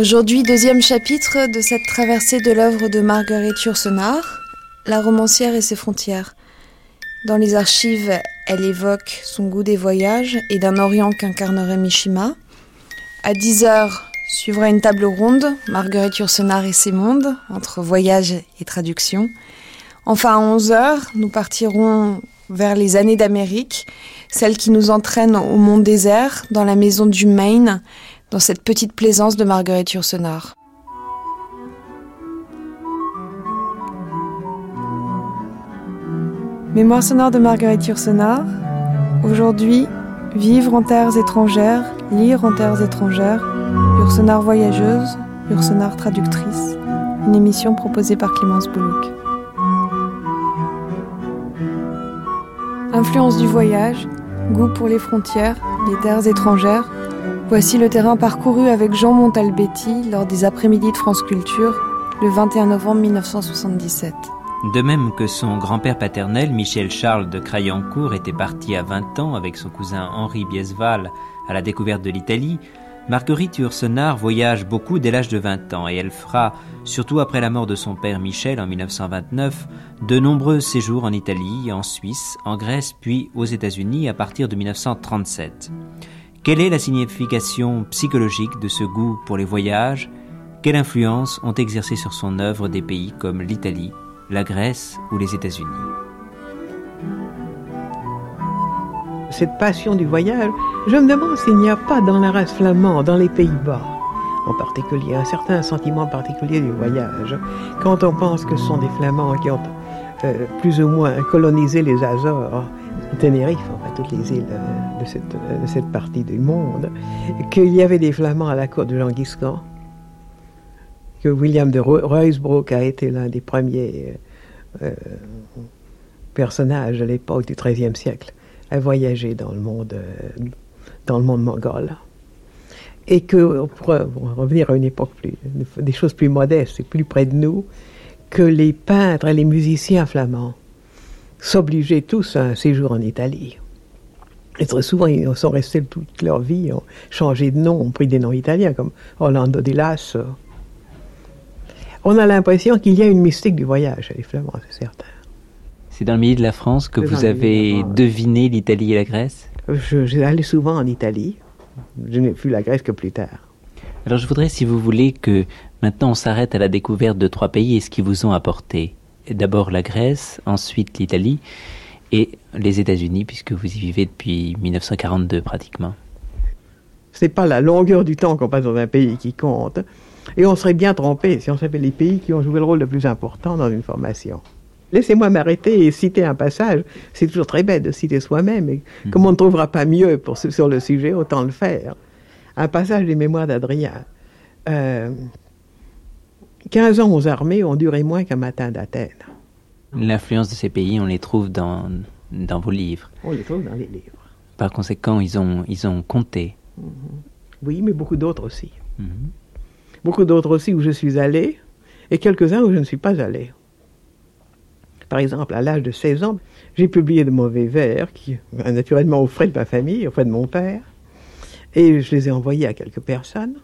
Aujourd'hui, deuxième chapitre de cette traversée de l'œuvre de Marguerite Yourcenar, La romancière et ses frontières. Dans les archives, elle évoque son goût des voyages et d'un Orient qu'incarnerait Mishima. À 10 heures, suivra une table ronde, Marguerite Yourcenar et ses mondes, entre voyage et traduction. Enfin, à 11 heures, nous partirons vers les années d'Amérique, celles qui nous entraînent au monde désert, dans la maison du Maine, dans cette petite plaisance de Marguerite Yourcenar. Mémoire sonore de Marguerite Yourcenar. Aujourd'hui, vivre en terres étrangères, lire en terres étrangères, Yourcenar voyageuse, Yourcenar traductrice. Une émission proposée par Clémence Boulouk. Influence du voyage, goût pour les frontières, les terres étrangères, Voici le terrain parcouru avec Jean Montalbetti lors des après-midi de France Culture le 21 novembre 1977. De même que son grand-père paternel, Michel Charles de Crayancourt, était parti à 20 ans avec son cousin Henri Biesval à la découverte de l'Italie, Marguerite Yourcenar voyage beaucoup dès l'âge de 20 ans et elle fera, surtout après la mort de son père Michel en 1929, de nombreux séjours en Italie, en Suisse, en Grèce puis aux États-Unis à partir de 1937. Quelle est la signification psychologique de ce goût pour les voyages? Quelle influence ont exercé sur son œuvre des pays comme l'Italie, la Grèce ou les États-Unis? Cette passion du voyage, je me demande s'il n'y a pas dans la race flamande, dans les Pays-Bas, en particulier, un certain sentiment particulier du voyage. Quand on pense que ce sont des Flamands qui ont euh, plus ou moins colonisé les Azores, Tenerife, enfin toutes les îles euh, de cette, de cette partie du monde, qu'il y avait des Flamands à la cour de Jean Guiscan, que William de Ruysbroek a été l'un des premiers euh, personnages à l'époque du XIIIe siècle à voyager dans le monde, euh, dans le monde mongol. Et que, pour revenir à une époque plus, des choses plus modestes et plus près de nous, que les peintres et les musiciens flamands s'obliger tous à un séjour en Italie. Et très souvent, ils sont restés toute leur vie, ont changé de nom, ont pris des noms italiens, comme Orlando di Lasso. On a l'impression qu'il y a une mystique du voyage les Flamands, c'est certain. C'est dans le milieu de la France que vous avez deviné l'Italie et la Grèce? J'ai allé souvent en Italie. Je n'ai vu la Grèce que plus tard. Alors je voudrais, si vous voulez, que maintenant on s'arrête à la découverte de trois pays et ce qu'ils vous ont apporté d'abord la Grèce, ensuite l'Italie et les États-Unis, puisque vous y vivez depuis 1942 pratiquement. C'est pas la longueur du temps qu'on passe dans un pays qui compte. Et on serait bien trompé si on savait les pays qui ont joué le rôle le plus important dans une formation. Laissez-moi m'arrêter et citer un passage. C'est toujours très bête de citer soi-même, et mhm. comme on ne trouvera pas mieux pour, sur le sujet, autant le faire. Un passage des Mémoires d'Adrien. Euh, 15 ans aux armées ont duré moins qu'un matin d'Athènes. L'influence de ces pays, on les trouve dans, dans vos livres. On les trouve dans les livres. Par conséquent, ils ont, ils ont compté. Mhm. Oui, mais beaucoup d'autres aussi. Mhm. Beaucoup d'autres aussi où je suis allé, et quelques-uns où je ne suis pas allé. Par exemple, à l'âge de 16 ans, j'ai publié de mauvais vers, qui, naturellement, aux frais de ma famille, aux frais de mon père, et je les ai envoyés à quelques personnes.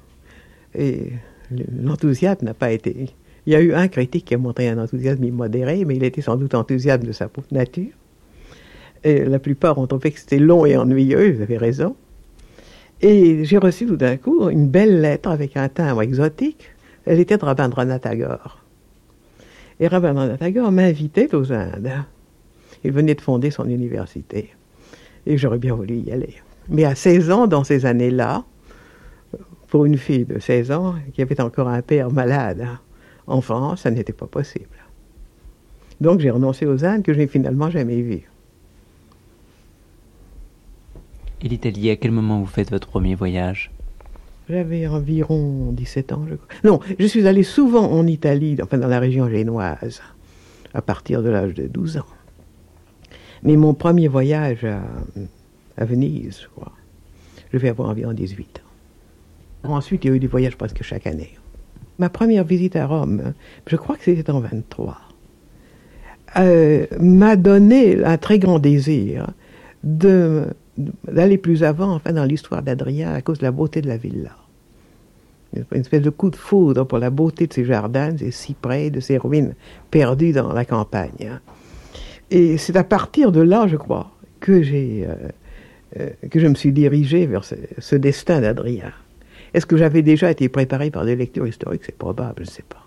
Et l'enthousiasme n'a pas été. Il y a eu un critique qui a montré un enthousiasme modéré, mais il était sans doute enthousiasme de sa nature. Et la plupart ont trouvé que c'était long et ennuyeux, vous avez raison. Et j'ai reçu tout d'un coup une belle lettre avec un timbre exotique. Elle était de Rabindranath Tagore. Et Rabindranath Tagore m'invitait aux Indes. Il venait de fonder son université. Et j'aurais bien voulu y aller. Mais à 16 ans, dans ces années-là, pour une fille de 16 ans qui avait encore un père malade en France, ça n'était pas possible. Donc j'ai renoncé aux Indes que je n'ai finalement jamais vues. Et l'Italie, à quel moment vous faites votre premier voyage? J'avais environ 17 ans, je crois. Non, je suis allé souvent en Italie, enfin dans la région génoise, à partir de l'âge de 12 ans. Mais mon premier voyage à, à Venise, je crois, je vais avoir environ 18 ans. Ensuite, il y a eu des voyages presque chaque année. Ma première visite à Rome, je crois que c'était en 23, euh, m'a donné un très grand désir d'aller plus avant, enfin, dans l'histoire d'Adrien à cause de la beauté de la villa. Une espèce de coup de foudre pour la beauté de ses jardins, de ses cyprès, de ses ruines perdues dans la campagne. Et c'est à partir de là, je crois, que euh, euh, je me suis dirigé vers ce, ce destin d'Adrien. Est-ce que j'avais déjà été préparé par des lectures historiques? C'est probable, je ne sais pas.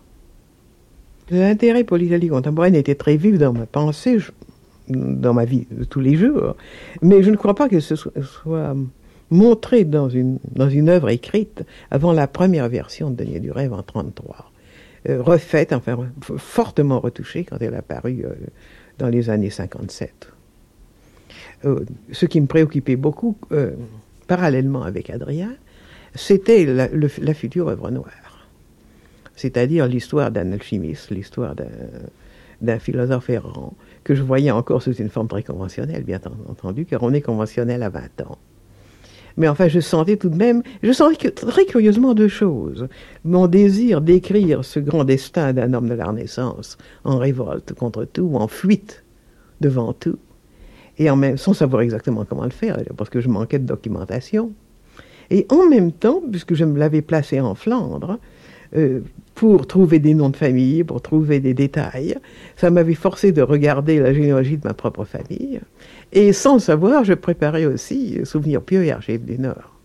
L'intérêt pour l'Italie contemporaine était très vif dans ma pensée, dans ma vie de tous les jours, mais je ne crois pas que ce soit montré dans une, œuvre écrite avant la première version de Daniel du Rêve en 1933. Euh, refaite, enfin fortement retouchée quand elle a paru euh, dans les années 57. Euh, ce qui me préoccupait beaucoup, euh, parallèlement avec Adrien, c'était la, future œuvre noire. C'est-à-dire l'histoire d'un alchimiste, l'histoire d'un philosophe errant, que je voyais encore sous une forme très conventionnelle, bien entendu, car on est conventionnel à 20 ans. Mais enfin, je sentais tout de même, je sentais très curieusement deux choses. Mon désir d'écrire ce grand destin d'un homme de la Renaissance en révolte contre tout, en fuite devant tout, et en même, sans savoir exactement comment le faire, parce que je manquais de documentation. Et en même temps, puisque je me l'avais placé en Flandre, euh, pour trouver des noms de famille, pour trouver des détails, ça m'avait forcé de regarder la généalogie de ma propre famille. Et sans le savoir, je préparais aussi Souvenir pieux et Archives du Nord.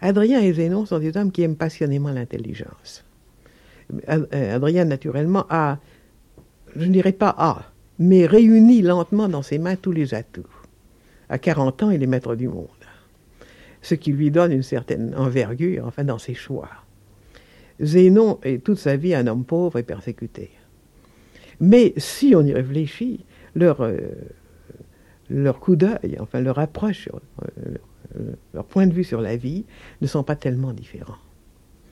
Adrien et Zénon sont des hommes qui aiment passionnément l'intelligence. Euh, Adrien, naturellement, a, je ne dirais pas a, mais réunit lentement dans ses mains tous les atouts. À 40 ans, il est maître du monde ce qui lui donne une certaine envergure, enfin, dans ses choix. Zénon est toute sa vie un homme pauvre et persécuté. Mais si on y réfléchit, leur, euh, leur coup d'œil, enfin leur approche, euh, leur point de vue sur la vie ne sont pas tellement différents.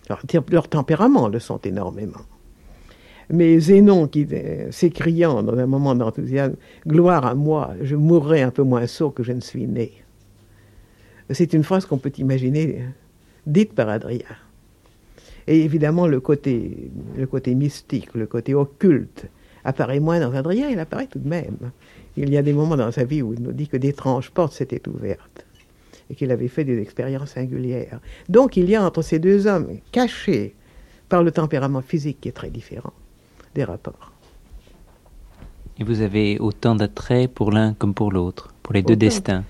Leur, tempérament le sont énormément. Mais Zénon, qui euh, s'écriant dans un moment d'enthousiasme, Gloire à moi, je mourrai un peu moins sot que je ne suis né. C'est une phrase qu'on peut imaginer dite par Adrien. Et évidemment, le côté, le côté mystique, le côté occulte apparaît moins dans Adrien, il apparaît tout de même. Il y a des moments dans sa vie où il nous dit que d'étranges portes s'étaient ouvertes et qu'il avait fait des expériences singulières. Donc il y a entre ces deux hommes, cachés par le tempérament physique qui est très différent, des rapports. Et vous avez autant d'attrait pour l'un comme pour l'autre, pour les autant. deux destins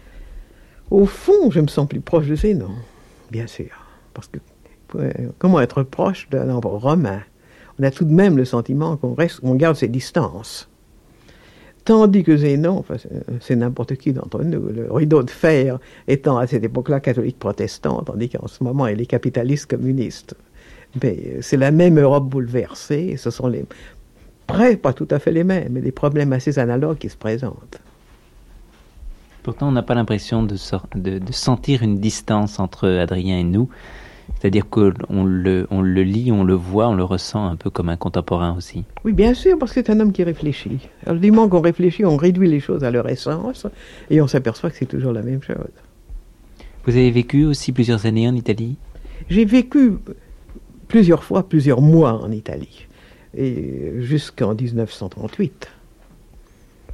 au fond, je me sens plus proche de Zénon, bien sûr. Parce que comment être proche d'un empereur romain? On a tout de même le sentiment qu'on reste, qu'on garde ses distances. Tandis que Zénon, enfin, c'est n'importe qui d'entre nous, le rideau de fer étant à cette époque-là catholique protestant, tandis qu'en ce moment il est capitaliste communiste. Mais c'est la même Europe bouleversée, ce sont les, près, pas tout à fait les mêmes, mais des problèmes assez analogues qui se présentent. Pourtant, on n'a pas l'impression de, de, de, sentir une distance entre Adrien et nous. C'est-à-dire qu'on le, on le lit, on le voit, on le ressent un peu comme un contemporain aussi. Oui, bien sûr, parce que c'est un homme qui réfléchit. Alors, du moment qu'on réfléchit, on réduit les choses à leur essence et on s'aperçoit que c'est toujours la même chose. Vous avez vécu aussi plusieurs années en Italie? J'ai vécu plusieurs fois, plusieurs mois en Italie, et jusqu'en 1938.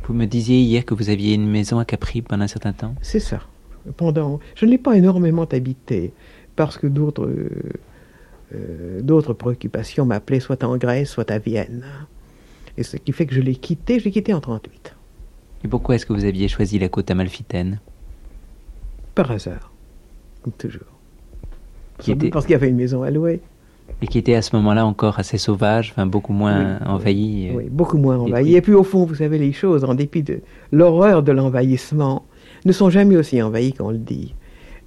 Vous me disiez hier que vous aviez une maison à Capri pendant un certain temps C'est ça. Pendant, je ne l'ai pas énormément habité parce que d'autres, euh, d'autres préoccupations m'appelaient soit en Grèce, soit à Vienne. Et ce qui fait que je l'ai quitté, je l'ai quitté en 38. Et pourquoi est-ce que vous aviez choisi la côte amalfitaine? Par hasard, comme toujours. Qui était... Parce qu'il y avait une maison à louer. Et qui était à ce moment-là encore assez sauvage, enfin beaucoup moins oui, envahi. Oui, beaucoup moins envahi. Et puis au fond, vous savez, les choses, en dépit de l'horreur de l'envahissement, ne sont jamais aussi envahies qu'on le dit.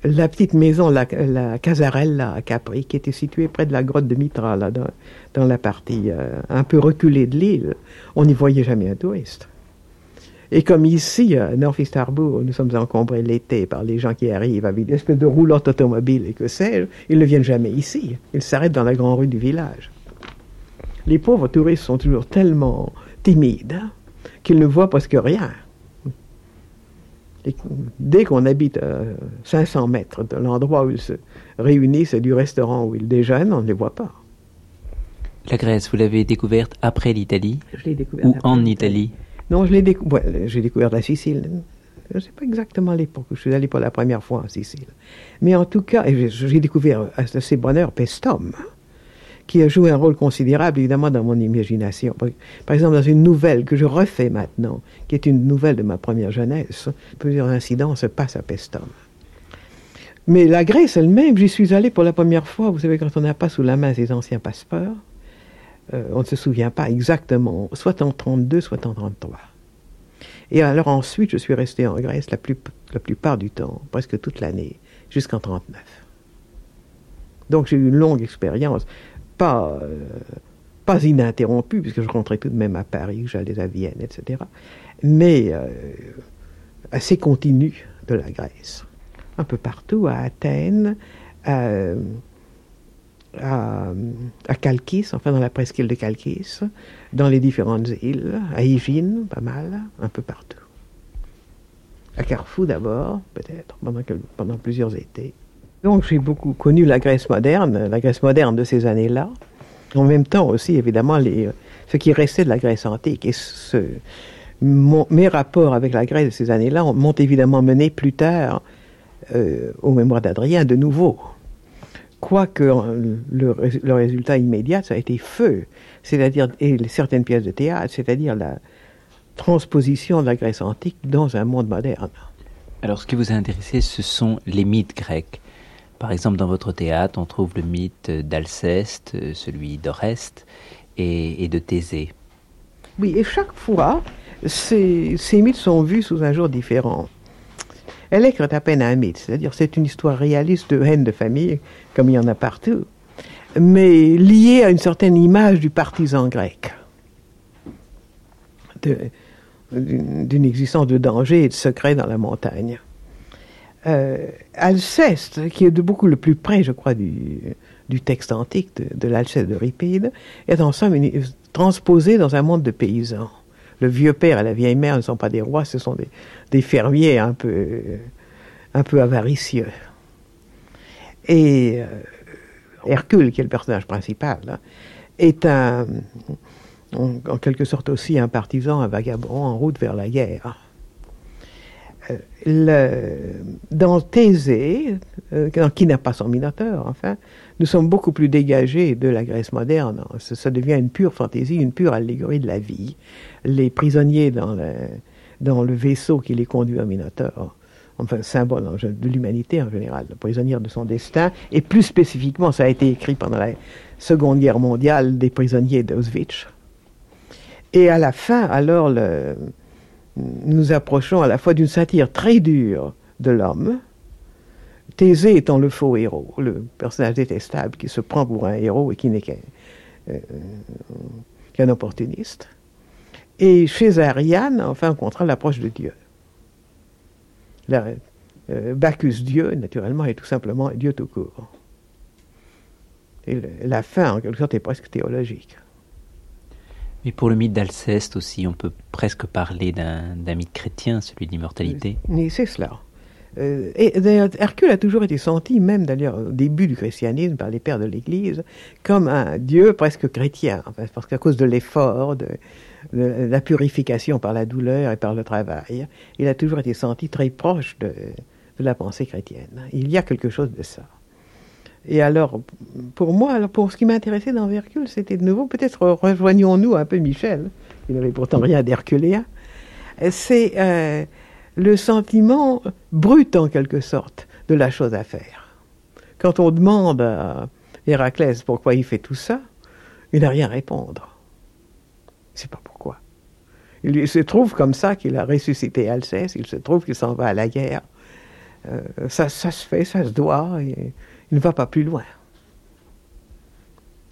La petite maison, la, la Casarella à Capri, qui était située près de la grotte de Mitra, là, dans, dans la partie euh, un peu reculée de l'île, on n'y voyait jamais un touriste. Et comme ici, à North-East nous sommes encombrés l'été par les gens qui arrivent avec des espèces de roulottes automobiles et que sais-je, ils ne viennent jamais ici. Ils s'arrêtent dans la grande rue du village. Les pauvres touristes sont toujours tellement timides hein, qu'ils ne voient presque rien. dès qu'on habite à 500 mètres de l'endroit où ils se réunissent et du restaurant où ils déjeunent, on ne les voit pas. La Grèce, vous l'avez découverte après l'Italie Ou en Italie? Non, je l'ai découvert. j'ai découvert la Sicile. Je ne sais pas exactement l'époque où je suis allé pour la première fois en Sicile. Mais en tout cas, j'ai découvert à ces bonheurs Pestum, qui a joué un rôle considérable, évidemment, dans mon imagination. Par exemple, dans une nouvelle que je refais maintenant, qui est une nouvelle de ma première jeunesse, plusieurs incidents se passent à Pestum. Mais la Grèce elle-même, j'y suis allé pour la première fois, vous savez, quand on n'a pas sous la main ses anciens passeports, euh, on ne se souvient pas exactement, soit en 32, soit en 33. Et alors ensuite, je suis resté en Grèce la, plupart du temps, presque toute l'année, jusqu'en 39. Donc j'ai eu une longue expérience, pas, euh, pas ininterrompue, puisque je rentrais tout de même à Paris, j'allais à Vienne, etc., mais euh, assez continue de la Grèce. Un peu partout, à Athènes, à à, à enfin dans la presqu'île de Kalkis, dans les différentes îles, à Ygine, pas mal, un peu partout. À Carrefour d'abord, peut-être, pendant, plusieurs étés. Donc j'ai beaucoup connu la Grèce moderne, la Grèce moderne de ces années-là. En même temps aussi, évidemment, ce qui restait de la Grèce antique. Et mes rapports avec la Grèce de ces années-là m'ont évidemment mené plus tard euh, au mémoire d'Adrien de nouveau quoique le, le, résultat immédiat, ça a été feu, c'est-à-dire et certaines pièces de théâtre, c'est-à-dire la transposition de la Grèce antique dans un monde moderne. Alors, ce qui vous a intéressé, ce sont les mythes grecs. Par exemple, dans votre théâtre, on trouve le mythe d'Alceste, celui d'Oreste et, de Thésée. Oui, et chaque fois, ces, ces mythes sont vus sous un jour différent. Elle est à peine un mythe, c'est-à-dire c'est une histoire réaliste de haine de famille, comme il y en a partout, mais liée à une certaine image du partisan grec, d'une existence de danger et de secret dans la montagne. Euh, Alceste, qui est de beaucoup le plus près, je crois, du, texte antique de, de l'Alceste de Ripide, est en somme transposé dans un monde de paysans le vieux père et la vieille mère ne sont pas des rois, ce sont des, fermiers un peu, un peu avaricieux. Et euh, Hercule, qui est le personnage principal, hein, est un, en, quelque sorte aussi un partisan, un vagabond en route vers la guerre. Euh, dans Thésée, euh, qui n'a pas son Minotaure, enfin, nous sommes beaucoup plus dégagés de la Grèce moderne. Ça, devient une pure fantaisie, une pure allégorie de la vie. Les prisonniers dans le, dans le vaisseau qui les conduit au Minotaure, enfin symbole de l'humanité en général, le prisonnier de son destin, et plus spécifiquement, ça a été écrit pendant la Seconde Guerre mondiale, des prisonniers d'Auschwitz. Et à la fin, alors, nous approchons à la fois d'une satire très dure de l'homme, Thésée étant le faux héros, le personnage détestable qui se prend pour un héros et qui n'est qu'un euh, opportuniste. Et chez Ariane, enfin, on contrat l'approche de Dieu. La, euh, Bacchus Dieu, naturellement, est tout simplement Dieu tout court. Et la fin, en quelque sorte, est presque théologique. Mais pour le mythe d'Alceste aussi, on peut presque parler d'un mythe chrétien, celui de l'immortalité. Mais c'est cela. Euh, et Hercule a toujours été senti, même d'ailleurs au début du christianisme, par les pères de l'Église, comme un dieu presque chrétien, parce qu'à cause de l'effort, de, la purification par la douleur et par le travail, il a toujours été senti très proche de, de la pensée chrétienne. Il y a quelque chose de ça. Et alors, pour moi, alors pour ce qui m'intéressait dans Hercule, c'était de nouveau, peut-être rejoignons-nous un peu Michel, qui n'avait pourtant rien d'herculéen, c'est euh, le sentiment brut, en quelque sorte, de la chose à faire. Quand on demande à Héraclès pourquoi il fait tout ça, il n'a rien à répondre. Sais pas. Il se trouve comme ça qu'il a ressuscité Alceste, il se trouve qu'il s'en va à la guerre. Euh, ça, ça, se fait, ça se doit, et il ne va pas plus loin.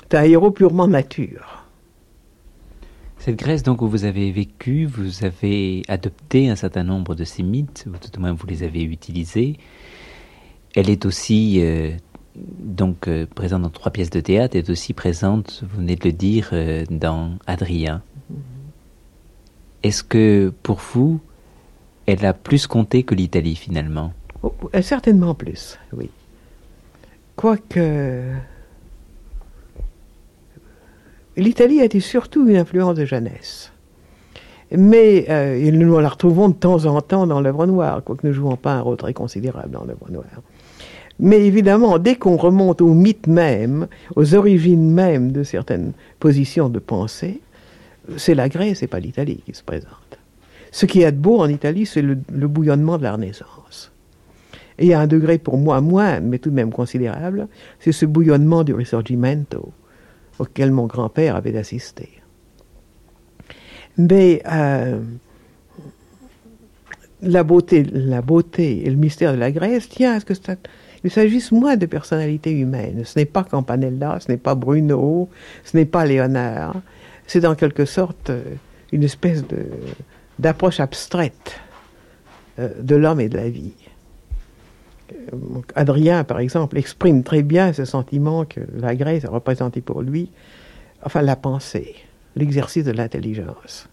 C'est un héros purement nature. Cette Grèce donc où vous avez vécu, vous avez adopté un certain nombre de ces mythes, ou tout au moins vous les avez utilisés. Elle est aussi euh, donc euh, présente dans trois pièces de théâtre, elle est aussi présente, vous venez de le dire, dans Adrien. Est-ce que pour vous, elle a plus compté que l'Italie finalement? Oh, Certainement plus, oui. Quoique l'Italie a été surtout une influence de jeunesse. Mais euh, nous la retrouvons de temps en temps dans l'œuvre noire, quoique nous ne jouons pas un rôle très considérable dans l'œuvre noire. Mais évidemment, dès qu'on remonte au mythe même, aux origines même de certaines positions de pensée, c'est la Grèce et pas l'Italie qui se présente. Ce qui est de beau en Italie, c'est le, bouillonnement de la Renaissance. Et a un degré pour moi moins, mais tout de même considérable, c'est ce bouillonnement du Risorgimento, auquel mon grand-père avait assisté. Mais euh, la beauté, la beauté et le mystère de la Grèce tient à ce que il s'agisse moins de personnalités humaines. Ce n'est pas Campanella, ce n'est pas Bruno, ce n'est pas Léonard. C'est en quelque sorte euh, une espèce d'approche abstraite euh, de l'homme et de la vie. Adrien, par exemple, exprime très bien ce sentiment que la Grèce a représenté pour lui, enfin la pensée, l'exercice de l'intelligence.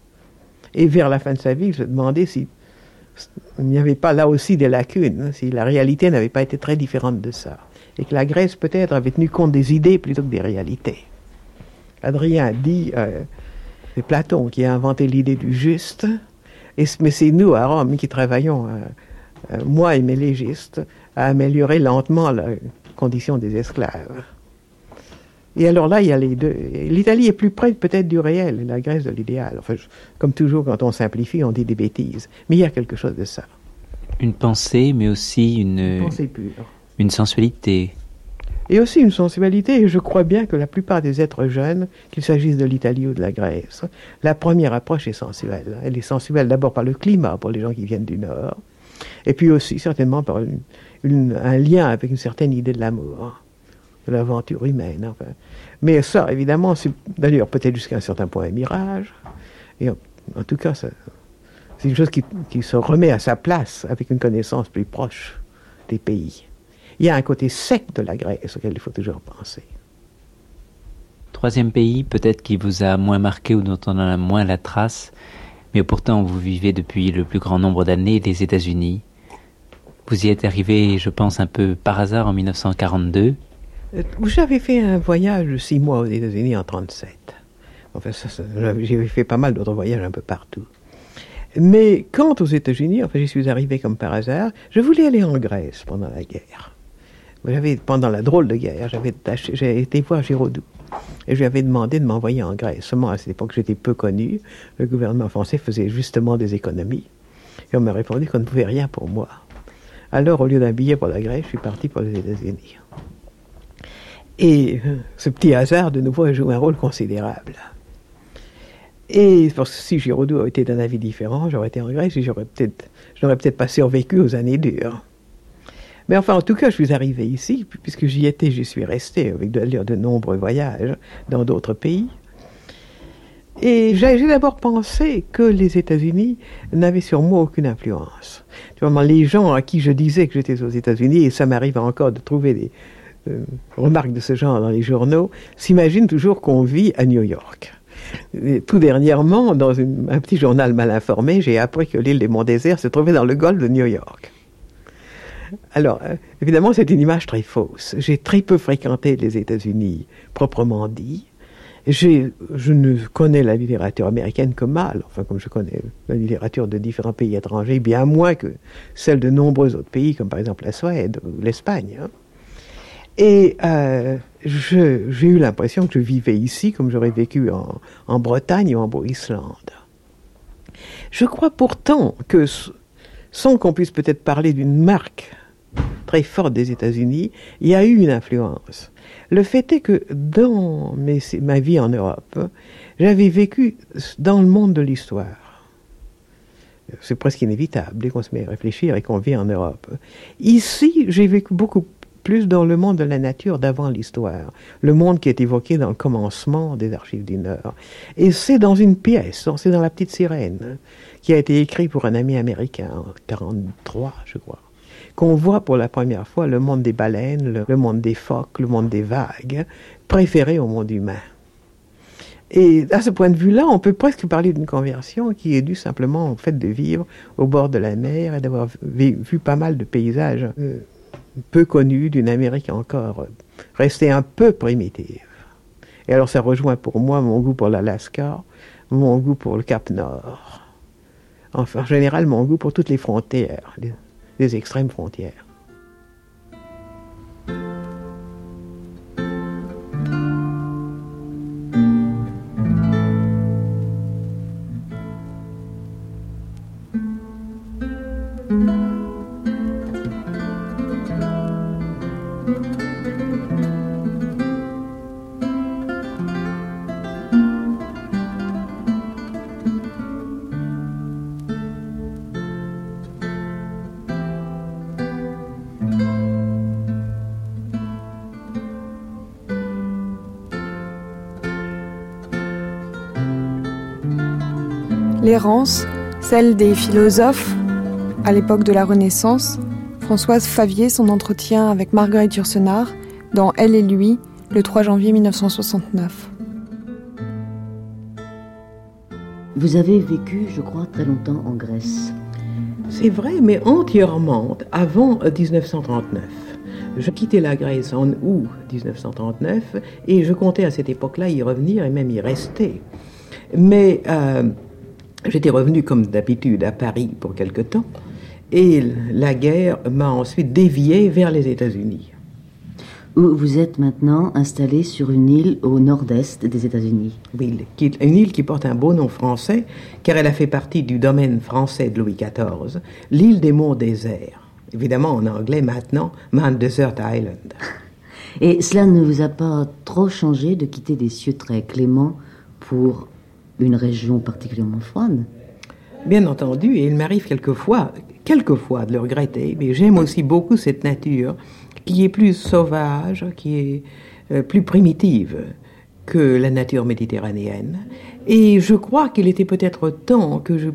Et vers la fin de sa vie, il se demandait si il n'y avait pas là aussi des lacunes, si la réalité n'avait pas été très différente de ça, et que la Grèce peut-être avait tenu compte des idées plutôt que des réalités. Adrien dit, euh, c'est Platon qui a inventé l'idée du juste, et, mais c'est nous à Rome qui travaillons, euh, euh, moi et mes légistes, à améliorer lentement la condition des esclaves. Et alors là, il y a les deux. L'Italie est plus près peut-être du réel, la Grèce de l'idéal. Enfin, comme toujours, quand on simplifie, on dit des bêtises. Mais il y a quelque chose de ça. Une pensée, mais aussi une. Une pensée pure. Une sensualité. Et aussi une sensualité, et je crois bien que la plupart des êtres jeunes, qu'il s'agisse de l'Italie ou de la Grèce, la première approche est sensuelle. Elle est sensuelle d'abord par le climat pour les gens qui viennent du Nord, et puis aussi certainement par un lien avec une certaine idée de l'amour, de l'aventure humaine. Mais ça, évidemment, c'est d'ailleurs peut-être jusqu'à un certain point un mirage. Et en, tout cas, c'est une chose qui, se remet à sa place avec une connaissance plus proche des pays. Il y a un côté sec de la Grèce auquel il faut toujours penser. Troisième pays, peut-être qui vous a moins marqué ou dont on en a moins la trace, mais pourtant vous vivez depuis le plus grand nombre d'années, les États-Unis. Vous y êtes arrivé, je pense, un peu par hasard en 1942. Euh, j'avais fait un voyage de six mois aux États-Unis en 1937. Enfin, j'ai fait pas mal d'autres voyages un peu partout. Mais quant aux États-Unis, enfin, j'y suis arrivé comme par hasard. Je voulais aller en Grèce pendant la guerre. Pendant la drôle de guerre, j'avais j'ai été voir Giraudoux. Et je lui avais demandé de m'envoyer en Grèce. Seulement, à cette époque, j'étais peu connu. Le gouvernement français faisait justement des économies. Et on m'a répondu qu'on ne pouvait rien pour moi. Alors, au lieu d'un billet pour la Grèce, je suis parti pour les États-Unis. Et euh, ce petit hasard, de nouveau, a joué un rôle considérable. Et si Giraudoux avait été d'un avis différent, j'aurais été en Grèce et j'aurais peut-être, j'aurais peut-être pas survécu aux années dures. Mais enfin, en tout cas, je suis arrivé ici, puisque j'y étais, j'y suis resté avec de, de nombreux voyages dans d'autres pays. Et j'ai d'abord pensé que les États-Unis n'avaient sur moi aucune influence. Vraiment, les gens à qui je disais que j'étais aux États-Unis, et ça m'arrive encore de trouver des euh, remarques de ce genre dans les journaux, s'imaginent toujours qu'on vit à New York. Et tout dernièrement, dans un petit journal mal informé, j'ai appris que l'île des Monts Déserts se trouvait dans le golfe de New York. Alors, euh, évidemment, c'est une image très fausse. J'ai très peu fréquenté les États-Unis, proprement dit. Je ne connais la littérature américaine que mal, enfin comme je connais la littérature de différents pays étrangers, bien moins que celle de nombreux autres pays, comme par exemple la Suède ou l'Espagne. Hein. Et euh, j'ai eu l'impression que je vivais ici comme j'aurais vécu en, en, Bretagne ou en Islande. Je crois pourtant que, sans qu'on puisse peut-être parler d'une marque très forte des États-Unis, il y a eu une influence. Le fait est que dans ma vie en Europe, j'avais vécu dans le monde de l'histoire. C'est presque inévitable dès qu'on se met à réfléchir et qu'on vit en Europe. Ici, j'ai vécu beaucoup plus dans le monde de la nature d'avant l'histoire, le monde qui est évoqué dans le commencement des Archives du Nord. Et c'est dans une pièce, c'est dans La Petite Sirène, qui a été écrite pour un ami américain en 1943, je crois, qu'on voit pour la première fois le monde des baleines, le monde des phoques, le monde des vagues, préféré au monde humain. Et à ce point de vue-là, on peut presque parler d'une conversion qui est due simplement au fait de vivre au bord de la mer et d'avoir vu, pas mal de paysages euh, peu connus d'une Amérique encore euh, restée un peu primitive. Et alors ça rejoint pour moi mon goût pour l'Alaska, mon goût pour le Cap Nord. Enfin, en général, mon goût pour toutes les frontières, les extrêmes frontières. Celle des philosophes à l'époque de la Renaissance, Françoise Favier, son entretien avec Marguerite Yourcenar dans Elle et lui, le 3 janvier 1969. Vous avez vécu, je crois, très longtemps en Grèce. C'est vrai, mais entièrement avant 1939. Je quittais la Grèce en août 1939 et je comptais à cette époque-là y revenir et même y rester. Mais euh, J'étais revenu comme d'habitude à Paris pour quelque temps, et la guerre m'a ensuite dévié vers les États-Unis. Vous êtes maintenant installé sur une île au nord-est des États-Unis. Oui, une île qui porte un beau nom français, car elle a fait partie du domaine français de Louis XIV, l'île des monts déserts. Évidemment, en anglais maintenant, Mount Desert Island. Et cela ne vous a pas trop changé de quitter des cieux très cléments pour une région particulièrement froide. Bien entendu, et il m'arrive quelquefois, quelquefois de le regretter, mais j'aime aussi beaucoup cette nature qui est plus sauvage, qui est euh, plus primitive que la nature méditerranéenne. Et je crois qu'il était peut-être temps que je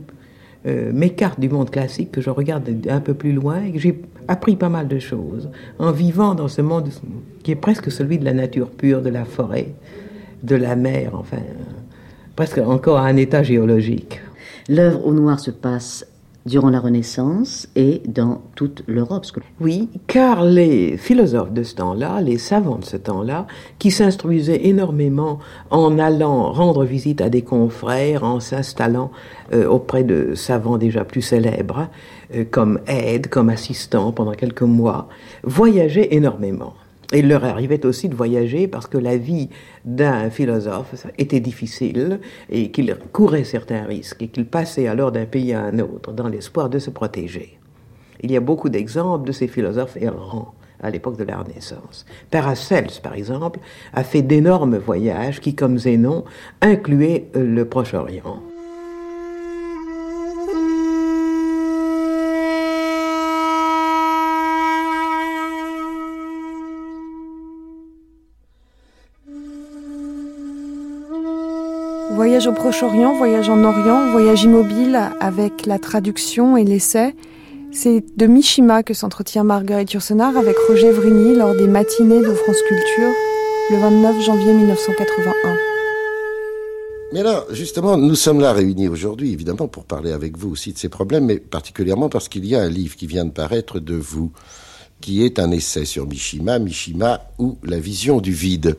euh, m'écarte du monde classique, que je regarde un peu plus loin et que j'ai appris pas mal de choses en vivant dans ce monde qui est presque celui de la nature pure, de la forêt, de la mer, enfin presque encore à un état géologique. L'œuvre au noir se passe durant la Renaissance et dans toute l'Europe. Oui, car les philosophes de ce temps-là, les savants de ce temps-là, qui s'instruisaient énormément en allant rendre visite à des confrères, en s'installant euh, auprès de savants déjà plus célèbres, euh, comme aide, comme assistant pendant quelques mois, voyageaient énormément. Il leur arrivait aussi de voyager parce que la vie d'un philosophe était difficile et qu'il courait certains risques et qu'il passait alors d'un pays à un autre dans l'espoir de se protéger. Il y a beaucoup d'exemples de ces philosophes errants à l'époque de la Renaissance. Paracels, par exemple, a fait d'énormes voyages qui, comme Zénon, incluaient le Proche-Orient. Voyage au Proche-Orient, voyage en Orient, voyage immobile avec la traduction et l'essai. C'est de Mishima que s'entretient Marguerite Yourcenar avec Roger Vrigny lors des matinées de France Culture le 29 janvier 1981. Mais là, justement, nous sommes là réunis aujourd'hui, évidemment, pour parler avec vous aussi de ces problèmes, mais particulièrement parce qu'il y a un livre qui vient de paraître de vous, qui est un essai sur Mishima, Mishima ou la vision du vide.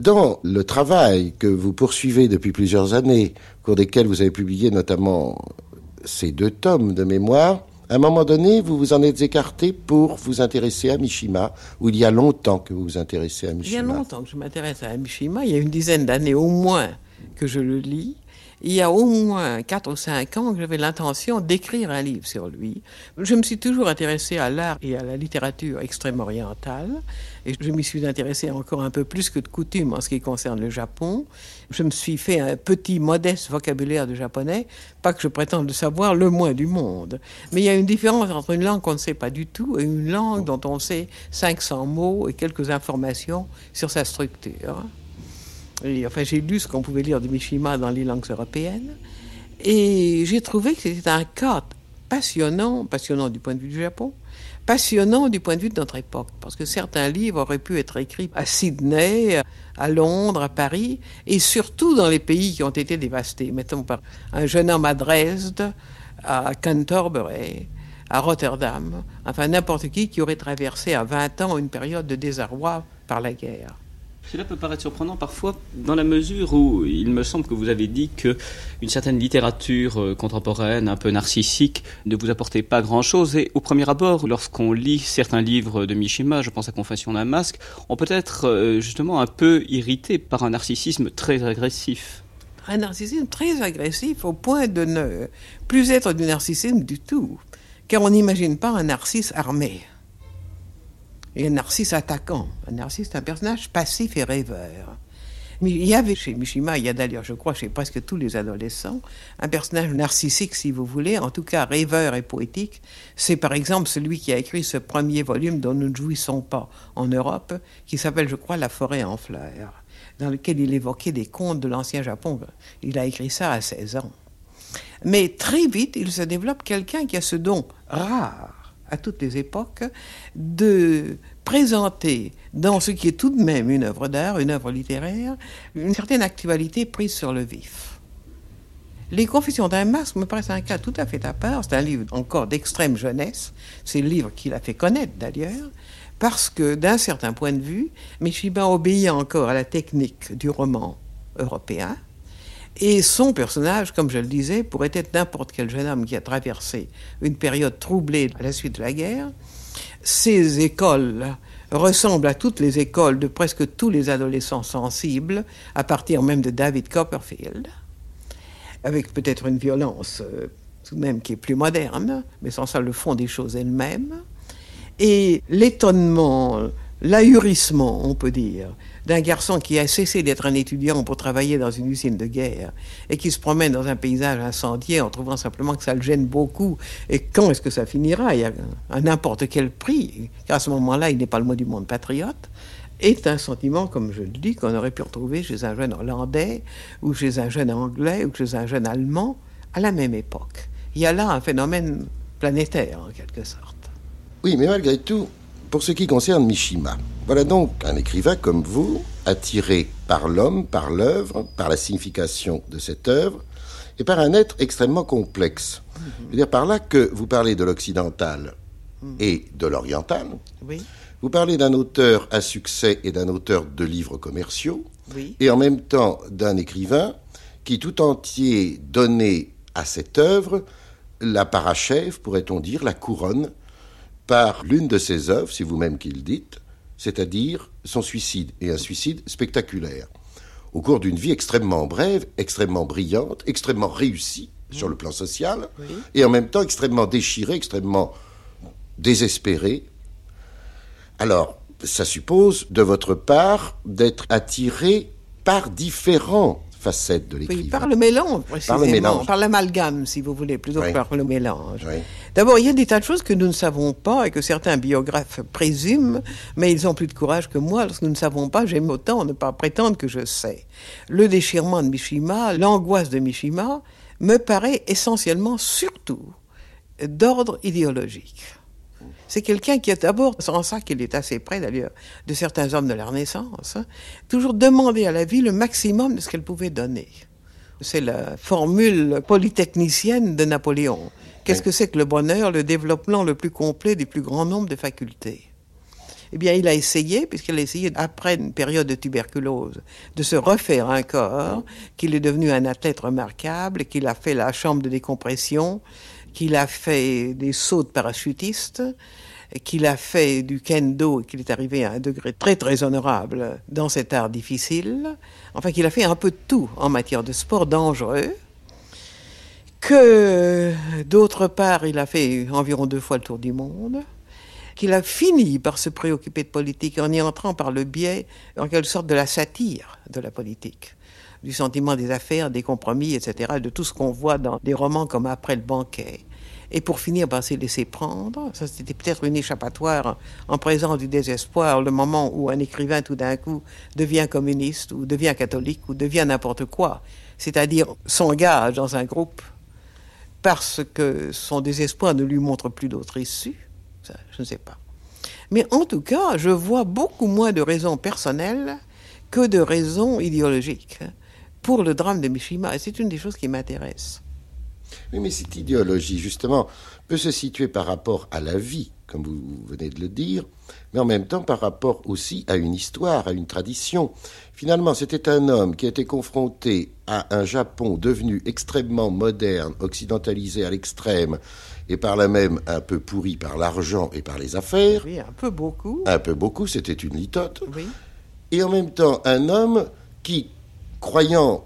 Dans le travail que vous poursuivez depuis plusieurs années, au cours desquels vous avez publié notamment ces deux tomes de mémoire, à un moment donné, vous vous en êtes écarté pour vous intéresser à Mishima, ou il y a longtemps que vous vous intéressez à Mishima Il y a longtemps que je m'intéresse à Mishima, il y a une dizaine d'années au moins que je le lis, il y a au moins 4 ou 5 ans que j'avais l'intention d'écrire un livre sur lui. Je me suis toujours intéressé à l'art et à la littérature extrême orientale, et je m'y suis intéressé encore un peu plus que de coutume en ce qui concerne le Japon. Je me suis fait un petit, modeste vocabulaire de japonais, pas que je prétende de savoir le moins du monde. Mais il y a une différence entre une langue qu'on ne sait pas du tout et une langue dont on sait 500 mots et quelques informations sur sa structure enfin, j'ai lu ce qu'on pouvait lire de Mishima dans les langues européennes. Et j'ai trouvé que c'était un cas passionnant, passionnant du point de vue du Japon, passionnant du point de vue de notre époque. Parce que certains livres auraient pu être écrits à Sydney, à Londres, à Paris, et surtout dans les pays qui ont été dévastés. Mettons par un jeune homme à Dresde, à Canterbury, à Rotterdam, enfin n'importe qui qui aurait traversé à 20 ans une période de désarroi par la guerre. Cela peut paraître surprenant parfois dans la mesure où il me semble que vous avez dit que une certaine littérature euh, contemporaine, un peu narcissique, ne vous apportait pas grand-chose. Et au premier abord, lorsqu'on lit certains livres de Mishima, je pense à Confession d'un masque, on peut être euh, justement un peu irrité par un narcissisme très agressif. Un narcissisme très agressif au point de ne plus être du narcissisme du tout, car on n'imagine pas un narcisse armé et un narcisse attaquant. Un narcisse, un personnage passif et rêveur. Mais il y avait chez Mishima, il y a d'ailleurs, je crois, chez presque tous les adolescents, un personnage narcissique, si vous voulez, en tout cas rêveur et poétique. C'est par exemple celui qui a écrit ce premier volume dont nous ne jouissons pas en Europe, qui s'appelle, je crois, La forêt en fleurs, dans lequel il évoquait des contes de l'ancien Japon. Il a écrit ça à 16 ans. Mais très vite, il se développe quelqu'un qui a ce don rare à toutes les époques, de présenter dans ce qui est tout de même une œuvre d'art, une œuvre littéraire, une certaine actualité prise sur le vif. Les Confessions d'un masque me paraissent un cas tout à fait à part. C'est un livre encore d'extrême jeunesse. C'est le livre qu'il a fait connaître d'ailleurs, parce que d'un certain point de vue, Mishiba obéit encore à la technique du roman européen, et son personnage, comme je le disais, pourrait être n'importe quel jeune homme qui a traversé une période troublée à la suite de la guerre. Ces écoles ressemblent à toutes les écoles de presque tous les adolescents sensibles, à partir même de David Copperfield, avec peut-être une violence euh, tout de même qui est plus moderne, mais sans ça le fond des choses elles-mêmes. Et l'étonnement, l'ahurissement, on peut dire, d'un garçon qui a cessé d'être un étudiant pour travailler dans une usine de guerre et qui se promène dans un paysage incendié en trouvant simplement que ça le gêne beaucoup. Et quand est-ce que ça finira? À n'importe quel prix, car à ce moment-là, il n'est pas le mot du monde patriote est un sentiment, comme je le dis, qu'on aurait pu retrouver chez un jeune Hollandais ou chez un jeune Anglais ou chez un jeune Allemand à la même époque. Il y a là un phénomène planétaire, en quelque sorte. Oui, mais malgré tout, pour ce qui concerne Mishima, voilà donc un écrivain comme vous, attiré par l'homme, par l'œuvre, par la signification de cette œuvre, et par un être extrêmement complexe. Je veux dire par là que vous parlez de l'occidental et de l'oriental. Vous parlez d'un auteur à succès et d'un auteur de livres commerciaux, et en même temps d'un écrivain qui tout entier donnait à cette œuvre la parachève, pourrait-on dire, la couronne par l'une de ses œuvres, si vous-même qui le dites, c'est-à-dire son suicide, et un suicide spectaculaire, au cours d'une vie extrêmement brève, extrêmement brillante, extrêmement réussie sur le plan social, et en même temps extrêmement déchirée, extrêmement désespérée. Alors, ça suppose de votre part d'être attiré par différents facette de l'écrivain. Oui, par le mélange, précisément. Par le mélange. Par l'amalgame, si vous voulez, plutôt que par le mélange. D'abord, il y a des tas de choses que nous ne savons pas et que certains biographes présument, mais ils ont plus de courage que moi. Lorsque nous ne savons pas, j'aime autant ne pas prétendre que je sais. Le déchirement de Mishima, l'angoisse de Mishima, me paraît essentiellement, surtout, d'ordre idéologique. C'est quelqu'un qui est d'abord, sans ça qu'il est assez près d'ailleurs de certains hommes de la Renaissance, hein, toujours demandé à la vie le maximum de ce qu'elle pouvait donner. C'est la formule polytechnicienne de Napoléon. Qu'est-ce que c'est que le bonheur Le développement le plus complet du plus grand nombre de facultés? Eh bien, il a essayé, puisqu'il a essayé, après une période de tuberculose, de se refaire un corps, qu'il est devenu un athlète remarquable, qu'il a fait la chambre de décompression, qu'il a fait des sauts de parachutiste, qu'il a fait du kendo et qu'il est arrivé à un degré très très honorable dans cet art difficile. Enfin, qu'il a fait un peu de tout en matière de sport dangereux que d'autre part, il a fait environ deux fois le tour du monde, qu'il a fini par se préoccuper de politique en y entrant par le biais, en quelque sorte, de la satire de la politique, du sentiment des affaires, des compromis, etc., de tout ce qu'on voit dans des romans comme Après le banquet. Et pour finir par se laisser prendre, ça c'était peut-être une échappatoire en présence du désespoir, le moment où un écrivain tout d'un coup devient communiste ou devient catholique ou devient n'importe quoi, c'est-à-dire s'engage dans un groupe parce que son désespoir ne lui montre plus d'autre issue. Ça, je ne sais pas. Mais en tout cas, je vois beaucoup moins de raisons personnelles que de raisons idéologiques pour le drame de Mishima. Et c'est une des choses qui m'intéresse. Oui, mais cette idéologie, justement, peut se situer par rapport à la vie, comme vous venez de le dire, mais en même temps par rapport aussi à une histoire, à une tradition. Finalement, c'était un homme qui était confronté à un Japon devenu extrêmement moderne, occidentalisé à l'extrême, et par là même un peu pourri par l'argent et par les affaires. Oui, un peu beaucoup. Un peu beaucoup, c'était une litote. Oui. Et en même temps, un homme qui, croyant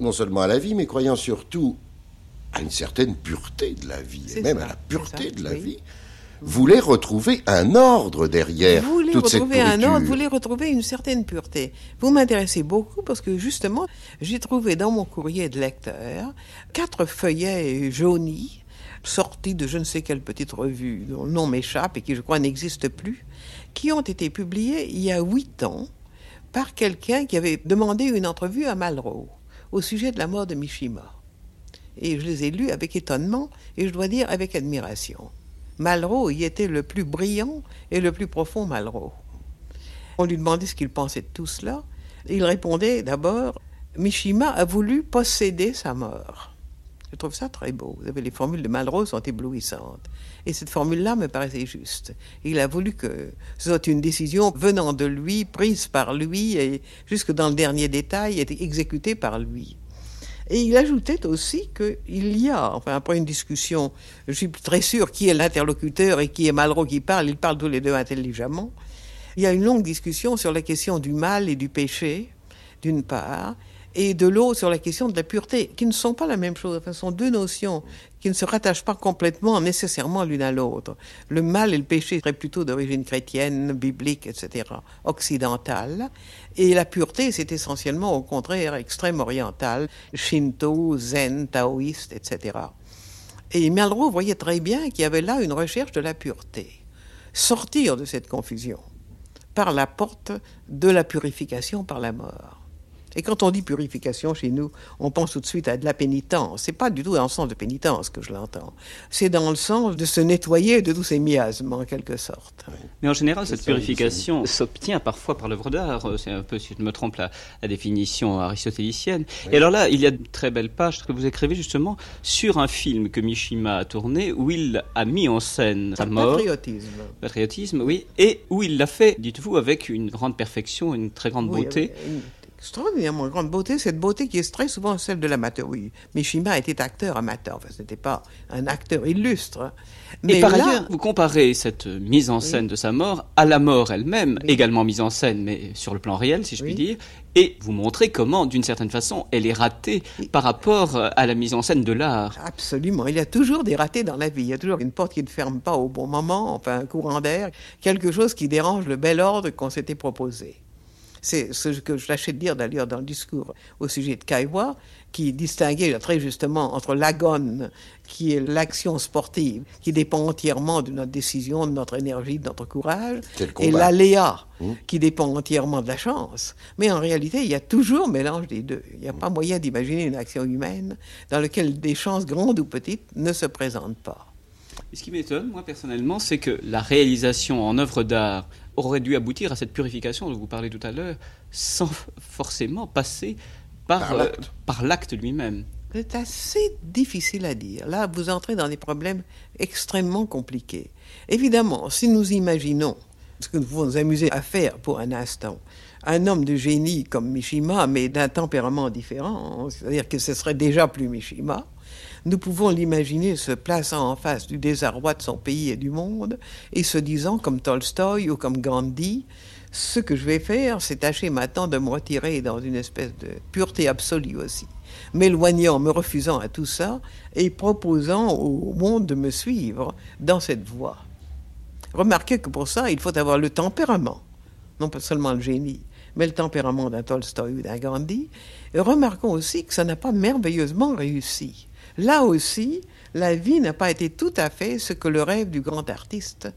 non seulement à la vie, mais croyant surtout à une certaine pureté de la vie, et même à la pureté de la vie, voulait retrouver un ordre derrière vous voulez toute cette retrouver un ordre, vous voulez retrouver une certaine pureté. Vous m'intéressez beaucoup parce que justement, j'ai trouvé dans mon courrier de lecteur quatre feuillets jaunis sortis de je ne sais quelle petite revue dont le nom m'échappe et qui je crois n'existe plus, qui ont été publiés il y a huit ans par quelqu'un qui avait demandé une entrevue à Malraux au sujet de la mort de Mishima. Et je les ai lus avec étonnement et je dois dire avec admiration. Malraux y était le plus brillant et le plus profond Malraux. On lui demandait ce qu'il pensait de tout cela. Il répondait d'abord Mishima a voulu posséder sa mort. Je trouve ça très beau. Vous savez, les formules de Malraux sont éblouissantes. Et cette formule-là me paraissait juste. Il a voulu que ce soit une décision venant de lui, prise par lui, et jusque dans le dernier détail, exécutée par lui. Et il ajoutait aussi qu'il y a, enfin après une discussion, je suis très sûr qui est l'interlocuteur et qui est Malraux qui parle, ils parlent tous les deux intelligemment, il y a une longue discussion sur la question du mal et du péché, d'une part, et de l'autre sur la question de la pureté, qui ne sont pas la même chose. Enfin, sont deux notions qui ne se rattachent pas complètement nécessairement l'une à l'autre. Le mal et le péché seraient plutôt d'origine chrétienne, biblique, etc., occidentale. Et la pureté, c'est essentiellement au contraire extrême orientale, shinto, zen, taoïste, etc. Et Malraux voyait très bien qu'il y avait là une recherche de la pureté. Sortir de cette confusion par la porte de la purification par la mort. Et quand on dit purification chez nous, on pense tout de suite à de la pénitence. C'est pas du tout dans le sens de pénitence que je l'entends. C'est dans le sens de se nettoyer de tous ces miasmes, en quelque sorte. Mais en général, cette purification s'obtient parfois par l'œuvre d'art. C'est un peu, si je me trompe, la, la définition aristotélicienne. Et alors là, il y a de très belles pages que vous écrivez justement sur un film que Mishima a tourné, où il a mis en scène sa mort. Patriotisme. Patriotisme, oui. Et où il l'a fait, dites-vous, avec une grande perfection, une très grande Oui, beauté. une extraordinairement grande beauté, cette beauté qui est très souvent celle de l'amateur. Oui, Mishima était acteur amateur, enfin, ce n'était pas un acteur illustre. hein. Mais et par là, ailleurs, vous comparez cette mise en scène de sa mort à la mort elle-même, Oui. également mise en scène, mais sur le plan réel, si je puis dire, et vous montrez comment, d'une certaine façon, elle est ratée par rapport euh, à la mise en scène de l'art. Absolument. Il y a toujours des ratés dans la vie. Il y a toujours une porte qui ne ferme pas au bon moment, enfin un courant d'air, quelque chose qui dérange le bel ordre qu'on s'était proposé. C'est ce que je tâchais de dire d'ailleurs dans le discours au sujet de Kaiwa, qui distinguait très justement entre l'agone, qui est l'action sportive, qui dépend entièrement de notre décision, de notre énergie, de notre courage, et l'aléa, Mmh. qui dépend entièrement de la chance. Mais en réalité, il y a toujours mélange des deux. Il n'y a pas moyen d'imaginer une action humaine dans laquelle des chances grandes ou petites ne se présentent pas. Et ce qui m'étonne, moi personnellement, c'est que la réalisation en œuvre d'art aurait dû aboutir à cette purification dont vous parlez tout à l'heure, sans forcément passer par, Par euh, l'acte. par l'acte lui-même. C'est assez difficile à dire. Là, vous entrez dans des problèmes extrêmement compliqués. Évidemment, si nous imaginons ce que nous pouvons nous amuser à faire pour un instant, un homme de génie comme Mishima, mais d'un tempérament différent, hein, c'est-à-dire que ce serait déjà plus Mishima, nous pouvons l'imaginer se plaçant en face du désarroi de son pays et du monde et se disant, comme Tolstoï ou comme Gandhi, Ce que je vais faire, c'est tâcher maintenant de me retirer dans une espèce de pureté absolue aussi, m'éloignant, me refusant à tout ça et proposant au monde de me suivre dans cette voie. Remarquez que pour ça, il faut avoir le tempérament, non pas seulement le génie, mais le tempérament d'un Tolstoï ou d'un Gandhi. Et remarquons aussi que ça n'a pas merveilleusement réussi. Là aussi, la vie n'a pas été tout à fait ce que le rêve du grand artiste,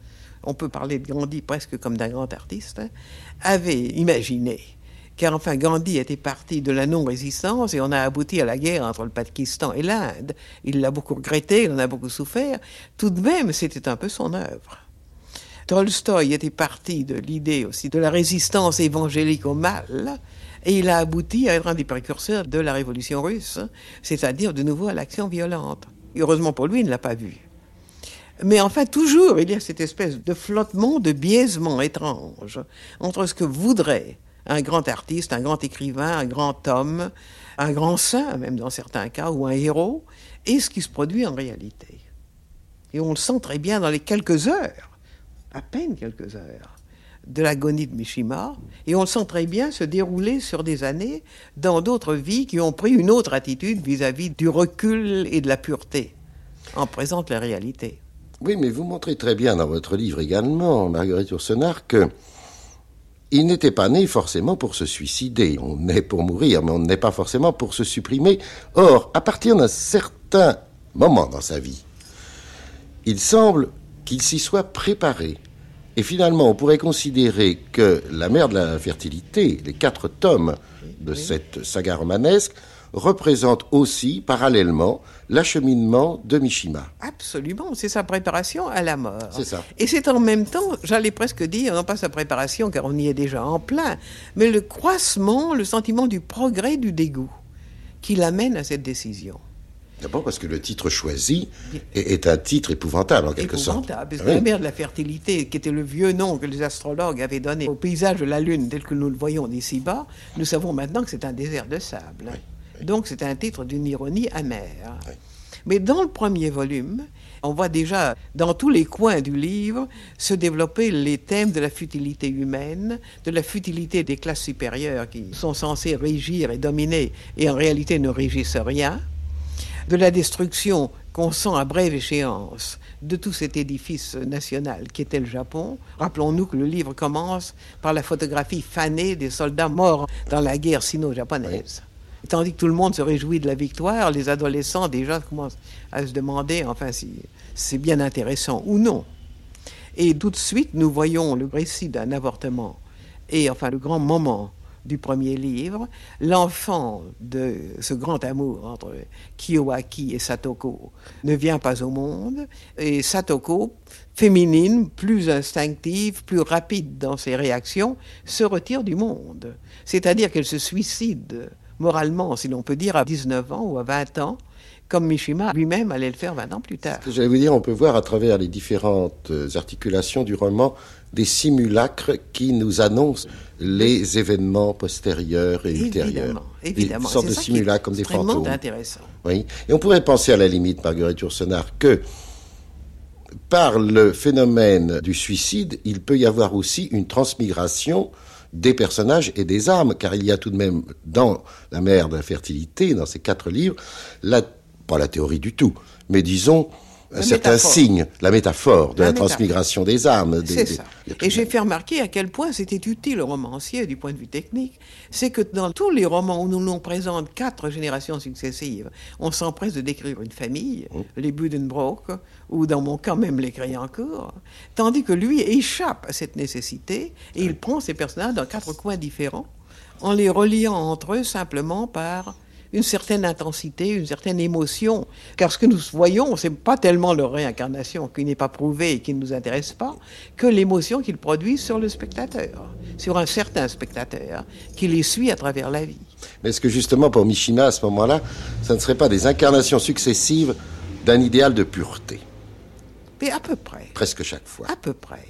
on peut parler de Gandhi presque comme d'un grand artiste, avait imaginé. Car enfin, Gandhi était parti de la non-résistance et on a abouti à la guerre entre le Pakistan et l'Inde. Il l'a beaucoup regretté, il en a beaucoup souffert. Tout de même, c'était un peu son œuvre. Tolstoï était parti de l'idée aussi de la résistance évangélique au mal, et il a abouti à être un des précurseurs de la révolution russe, c'est-à-dire de nouveau à l'action violente. heureusement pour lui, il ne l'a pas vu. Mais enfin, toujours, il y a cette espèce de flottement, de biaisement étrange entre ce que voudrait un grand artiste, un grand écrivain, un grand homme, un grand saint, même dans certains cas, ou un héros, et ce qui se produit en réalité. Et on le sent très bien dans les quelques heures à peine quelques heures, de l'agonie de Mishima, et on le sent très bien se dérouler sur des années dans d'autres vies qui ont pris une autre attitude vis-à-vis du recul et de la pureté. En présente la réalité. Oui, mais vous montrez très bien dans votre livre également, Marguerite Yourcenar, que il n'était pas né forcément pour se suicider. On naît pour mourir, mais on n'est pas forcément pour se supprimer. Or, à partir d'un certain moment dans sa vie, il semble qu'il s'y soit préparé. Et finalement, on pourrait considérer que la mère de la fertilité, les quatre tomes de cette saga romanesque, représentent aussi, parallèlement, l'acheminement de Mishima. Absolument, c'est sa préparation à la mort. C'est ça. Et c'est en même temps, j'allais presque dire, non pas sa préparation, car on y est déjà en plein, mais le croissement, le sentiment du progrès du dégoût qui l'amène à cette décision. D'abord parce que le titre choisi est, un titre épouvantable en quelque sorte. Épouvantable, parce que la mère de la fertilité, qui était le vieux nom que les astrologues avaient donné au paysage de la Lune tel que nous le voyons d'ici bas, nous savons maintenant que c'est un désert de sable. Donc c'est un titre d'une ironie amère. Mais dans le premier volume, on voit déjà dans tous les coins du livre se développer les thèmes de la futilité humaine, de la futilité des classes supérieures qui sont censées régir et dominer et en réalité ne régissent rien de la destruction qu'on sent à brève échéance de tout cet édifice national qui était le Japon. Rappelons-nous que le livre commence par la photographie fanée des soldats morts dans la guerre sino-japonaise. Tandis que tout le monde se réjouit de la victoire, les adolescents déjà commencent à se demander enfin si c'est bien intéressant ou non. Et tout de suite, nous voyons le récit d'un avortement et enfin le grand moment du premier livre, l'enfant de ce grand amour entre Kiyoaki et Satoko ne vient pas au monde, et Satoko, féminine, plus instinctive, plus rapide dans ses réactions, se retire du monde. C'est-à-dire qu'elle se suicide moralement, si l'on peut dire, à 19 ans ou à 20 ans, comme Mishima lui-même allait le faire 20 ans plus tard. J'allais vous dire, on peut voir à travers les différentes articulations du roman des simulacres qui nous annoncent les événements postérieurs et ultérieurs. Évidemment, Des sortes de simulacres comme des fantômes. intéressant. Oui. Et on pourrait penser à la limite, Marguerite Yourcenar, que par le phénomène du suicide, il peut y avoir aussi une transmigration des personnages et des âmes, car il y a tout de même dans La mère de la fertilité, dans ces quatre livres, la, pas la théorie du tout, mais disons un certain signe, la métaphore de la, transmigration des âmes. C'est ça. Et j'ai fait remarquer à quel point c'était utile au romancier du point de vue technique. C'est que dans tous les romans où nous nous présente quatre générations successives, on s'empresse de décrire une famille, mmh. les Budenbrock, ou dans mon cas même les cours, tandis que lui échappe à cette nécessité et il prend ses personnages dans quatre coins différents en les reliant entre eux simplement par une certaine intensité, une certaine émotion. Car ce que nous voyons, c'est pas tellement leur réincarnation qui n'est pas prouvée et qui ne nous intéresse pas, que l'émotion qu'ils produisent sur le spectateur, sur un certain spectateur qui les suit à travers la vie. Mais est-ce que justement pour Mishima à ce moment-là, ça ne serait pas des incarnations successives d'un idéal de pureté? Mais à peu près. Presque chaque fois. À peu près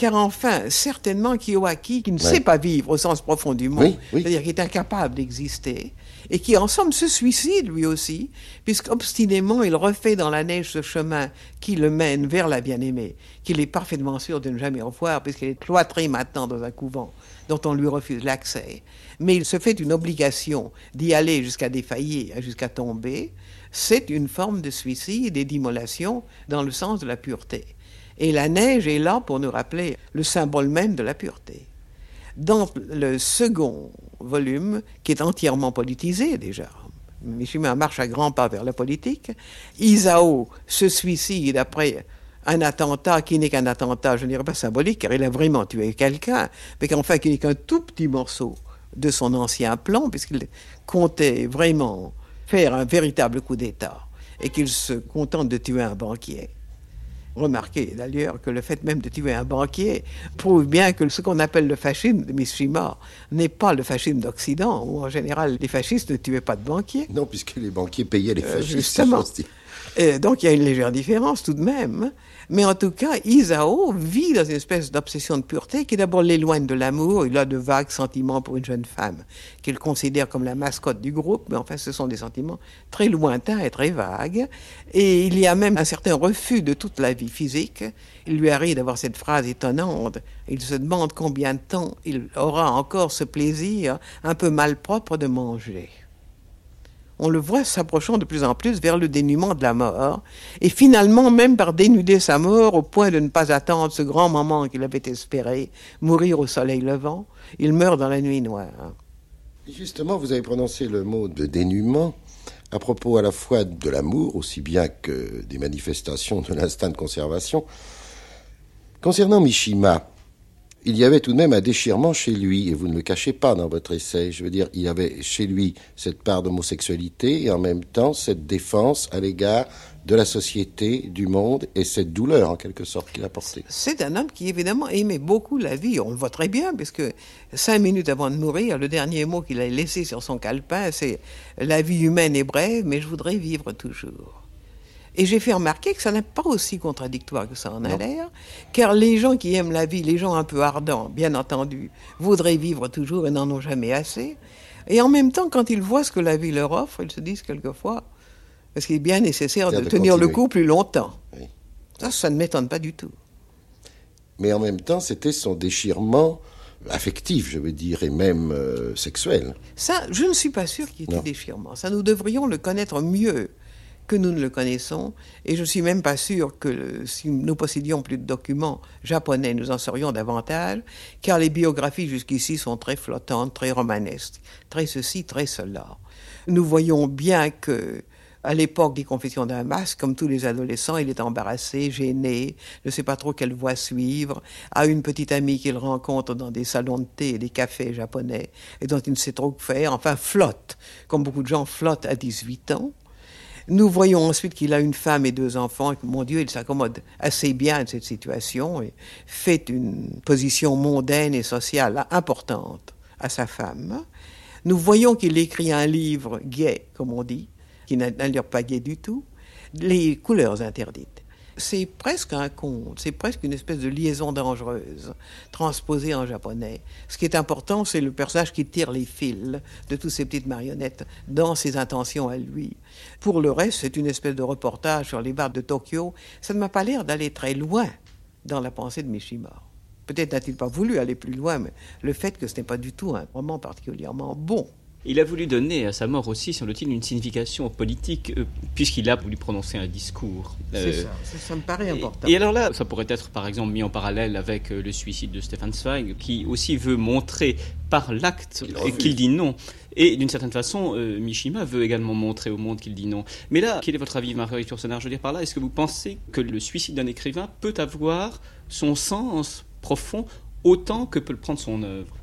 car enfin, certainement Kiyowaki, qui ne sait pas vivre au sens profond du mot, c'est-à-dire qui est incapable d'exister, et qui en somme se suicide lui aussi, puisqu'obstinément il refait dans la neige ce chemin qui le mène vers la bien-aimée, qu'il est parfaitement sûr de ne jamais revoir, puisqu'elle est cloîtrée maintenant dans un couvent dont on lui refuse l'accès. Mais il se fait une obligation d'y aller jusqu'à défaillir, jusqu'à tomber. C'est une forme de suicide et d'immolation dans le sens de la pureté. Et la neige est là pour nous rappeler le symbole même de la pureté. Dans le second volume, qui est entièrement politisé déjà, Mishima marche à grands pas vers la politique, Isao se suicide après un attentat qui n'est qu'un attentat, je ne dirais pas symbolique, car il a vraiment tué quelqu'un, mais qu'enfin qui n'est qu'un tout petit morceau de son ancien plan, puisqu'il comptait vraiment faire un véritable coup d'État, et qu'il se contente de tuer un banquier. Remarquez d'ailleurs que le fait même de tuer un banquier prouve bien que ce qu'on appelle le fascisme de Mishima n'est pas le fascisme d'Occident, où en général les fascistes ne tuaient pas de banquiers. Non, puisque les banquiers payaient les euh, fascistes. justement. Et donc il y a une légère différence tout de même. Mais en tout cas, Isao vit dans une espèce d'obsession de pureté qui d'abord l'éloigne de l'amour. Il a de vagues sentiments pour une jeune femme qu'il considère comme la mascotte du groupe, mais enfin ce sont des sentiments très lointains et très vagues. Et il y a même un certain refus de toute la vie physique. Il lui arrive d'avoir cette phrase étonnante. Il se demande combien de temps il aura encore ce plaisir un peu malpropre de manger on le voit s'approchant de plus en plus vers le dénuement de la mort, et finalement même par dénuder sa mort au point de ne pas attendre ce grand moment qu'il avait espéré, mourir au soleil levant, il meurt dans la nuit noire. Justement, vous avez prononcé le mot de dénuement à propos à la fois de l'amour, aussi bien que des manifestations de l'instinct de conservation. Concernant Mishima, il y avait tout de même un déchirement chez lui, et vous ne le cachez pas dans votre essai. Je veux dire, il y avait chez lui cette part d'homosexualité et en même temps cette défense à l'égard de la société, du monde et cette douleur en quelque sorte qu'il a portée. C'est un homme qui évidemment aimait beaucoup la vie. On le voit très bien parce que cinq minutes avant de mourir, le dernier mot qu'il a laissé sur son calepin, c'est La vie humaine est brève, mais je voudrais vivre toujours. Et j'ai fait remarquer que ça n'est pas aussi contradictoire que ça en a l'air, car les gens qui aiment la vie, les gens un peu ardents, bien entendu, voudraient vivre toujours et n'en ont jamais assez. Et en même temps, quand ils voient ce que la vie leur offre, ils se disent quelquefois, parce qu'il est bien nécessaire de, tenir le coup plus longtemps? Ça, ça ne m'étonne pas du tout. Mais en même temps, c'était son déchirement affectif, je veux dire, et même euh, sexuel. Ça, je ne suis pas sûr qu'il y ait déchirement. Ça, nous devrions le connaître mieux que nous ne le connaissons, et je ne suis même pas sûr que si nous possédions plus de documents japonais, nous en saurions davantage, car les biographies jusqu'ici sont très flottantes, très romanesques, très ceci, très cela. Nous voyons bien que à l'époque des confessions d'un masque, comme tous les adolescents, il est embarrassé, gêné, ne sait pas trop quelle voie suivre, a une petite amie qu'il rencontre dans des salons de thé et des cafés japonais, et dont il ne sait trop que faire, enfin flotte, comme beaucoup de gens flottent à 18 ans. Nous voyons ensuite qu'il a une femme et deux enfants, et que, mon Dieu, il s'accommode assez bien de cette situation et fait une position mondaine et sociale importante à sa femme. Nous voyons qu'il écrit un livre gay, comme on dit, qui n'a pas gay du tout, Les couleurs interdites c'est presque un conte, c'est presque une espèce de liaison dangereuse, transposée en japonais. Ce qui est important, c'est le personnage qui tire les fils de toutes ces petites marionnettes dans ses intentions à lui. Pour le reste, c'est une espèce de reportage sur les bars de Tokyo. Ça ne m'a pas l'air d'aller très loin dans la pensée de Mishima. Peut-être n'a-t-il pas voulu aller plus loin, mais le fait que ce n'est pas du tout un roman particulièrement bon. Il a voulu donner à sa mort aussi, semble-t-il, une signification politique, euh, puisqu'il a voulu prononcer un discours. C'est ça, ça, me paraît important. Et, alors là, ça pourrait être par exemple mis en parallèle avec euh, le suicide de Stefan Zweig, qui aussi veut montrer par l'acte qu'il dit non. Et d'une certaine façon, euh, Mishima veut également montrer au monde qu'il dit non. Mais là, quel est votre avis, Marguerite Yourcenar Je veux dire par là, est-ce que vous pensez que le suicide d'un écrivain peut avoir son sens profond autant que peut le prendre son œuvre?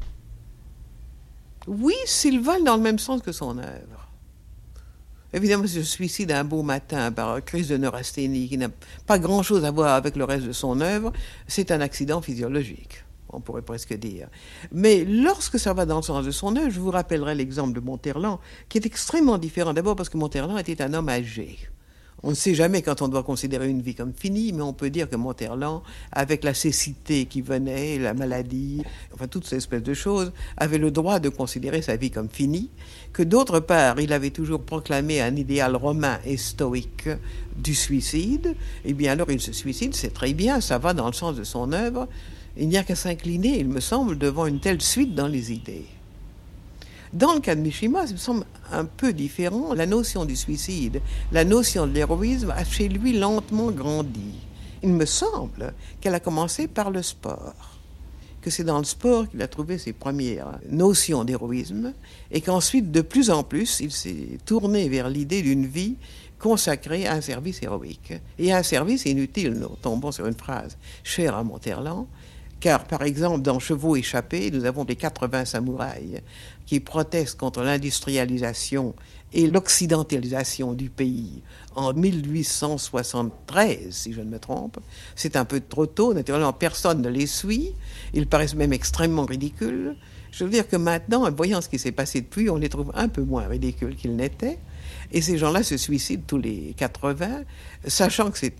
Oui, s'il va dans le même sens que son œuvre. Évidemment, ce suicide un beau matin par crise de neurasthénie qui n'a pas grand-chose à voir avec le reste de son œuvre, c'est un accident physiologique, on pourrait presque dire. Mais lorsque ça va dans le sens de son œuvre, je vous rappellerai l'exemple de Monterland, qui est extrêmement différent. D'abord parce que Monterland était un homme âgé. On ne sait jamais quand on doit considérer une vie comme finie, mais on peut dire que Monterland, avec la cécité qui venait, la maladie, enfin toutes ces espèces de choses, avait le droit de considérer sa vie comme finie, que d'autre part, il avait toujours proclamé un idéal romain et stoïque du suicide, et eh bien alors il se suicide, c'est très bien, ça va dans le sens de son œuvre, il n'y a qu'à s'incliner, il me semble, devant une telle suite dans les idées. Dans le cas de Mishima, ça me semble un peu différent. La notion du suicide, la notion de l'héroïsme a chez lui lentement grandi. Il me semble qu'elle a commencé par le sport, que c'est dans le sport qu'il a trouvé ses premières notions d'héroïsme, et qu'ensuite, de plus en plus, il s'est tourné vers l'idée d'une vie consacrée à un service héroïque. Et un service inutile, nous tombons sur une phrase chère à Monterland, car, par exemple, dans Chevaux échappés, nous avons les 80 samouraïs qui protestent contre l'industrialisation et l'occidentalisation du pays en 1873, si je ne me trompe. C'est un peu trop tôt, naturellement, personne ne les suit. Ils paraissent même extrêmement ridicules. Je veux dire que maintenant, en voyant ce qui s'est passé depuis, on les trouve un peu moins ridicules qu'ils n'étaient. Et ces gens-là se suicident tous les 80, sachant que c'est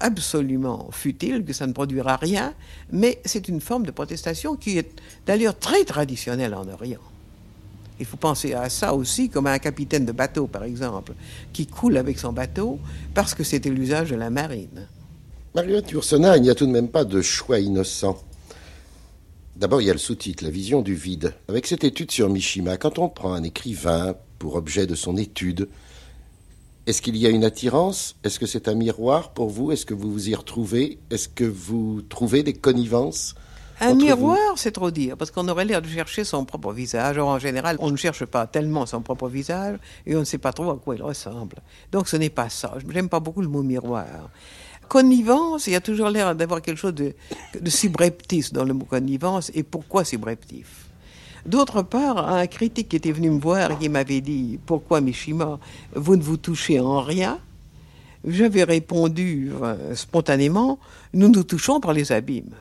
absolument futile, que ça ne produira rien, mais c'est une forme de protestation qui est d'ailleurs très traditionnelle en Orient. Il faut penser à ça aussi comme à un capitaine de bateau, par exemple, qui coule avec son bateau parce que c'était l'usage de la marine. Marguerite Yourcenar, il n'y a tout de même pas de choix innocent. D'abord, il y a le sous-titre, La vision du vide. Avec cette étude sur Mishima, quand on prend un écrivain pour objet de son étude, est-ce qu'il y a une attirance? Est-ce que c'est un miroir pour vous? Est-ce que vous vous y retrouvez? Est-ce que vous trouvez des connivences un miroir, c'est trop dire, parce qu'on aurait l'air de chercher son propre visage. en général, on ne cherche pas tellement son propre visage et on ne sait pas trop à quoi il ressemble. Donc ce n'est pas ça. Je n'aime pas beaucoup le mot miroir. Connivence, il y a toujours l'air d'avoir quelque chose de, de subreptice dans le mot connivence. Et pourquoi subreptif? D'autre part, un critique qui était venu me voir et qui m'avait dit Pourquoi, Mishima, vous ne vous touchez en rien? J'avais répondu euh, spontanément Nous nous touchons par les abîmes.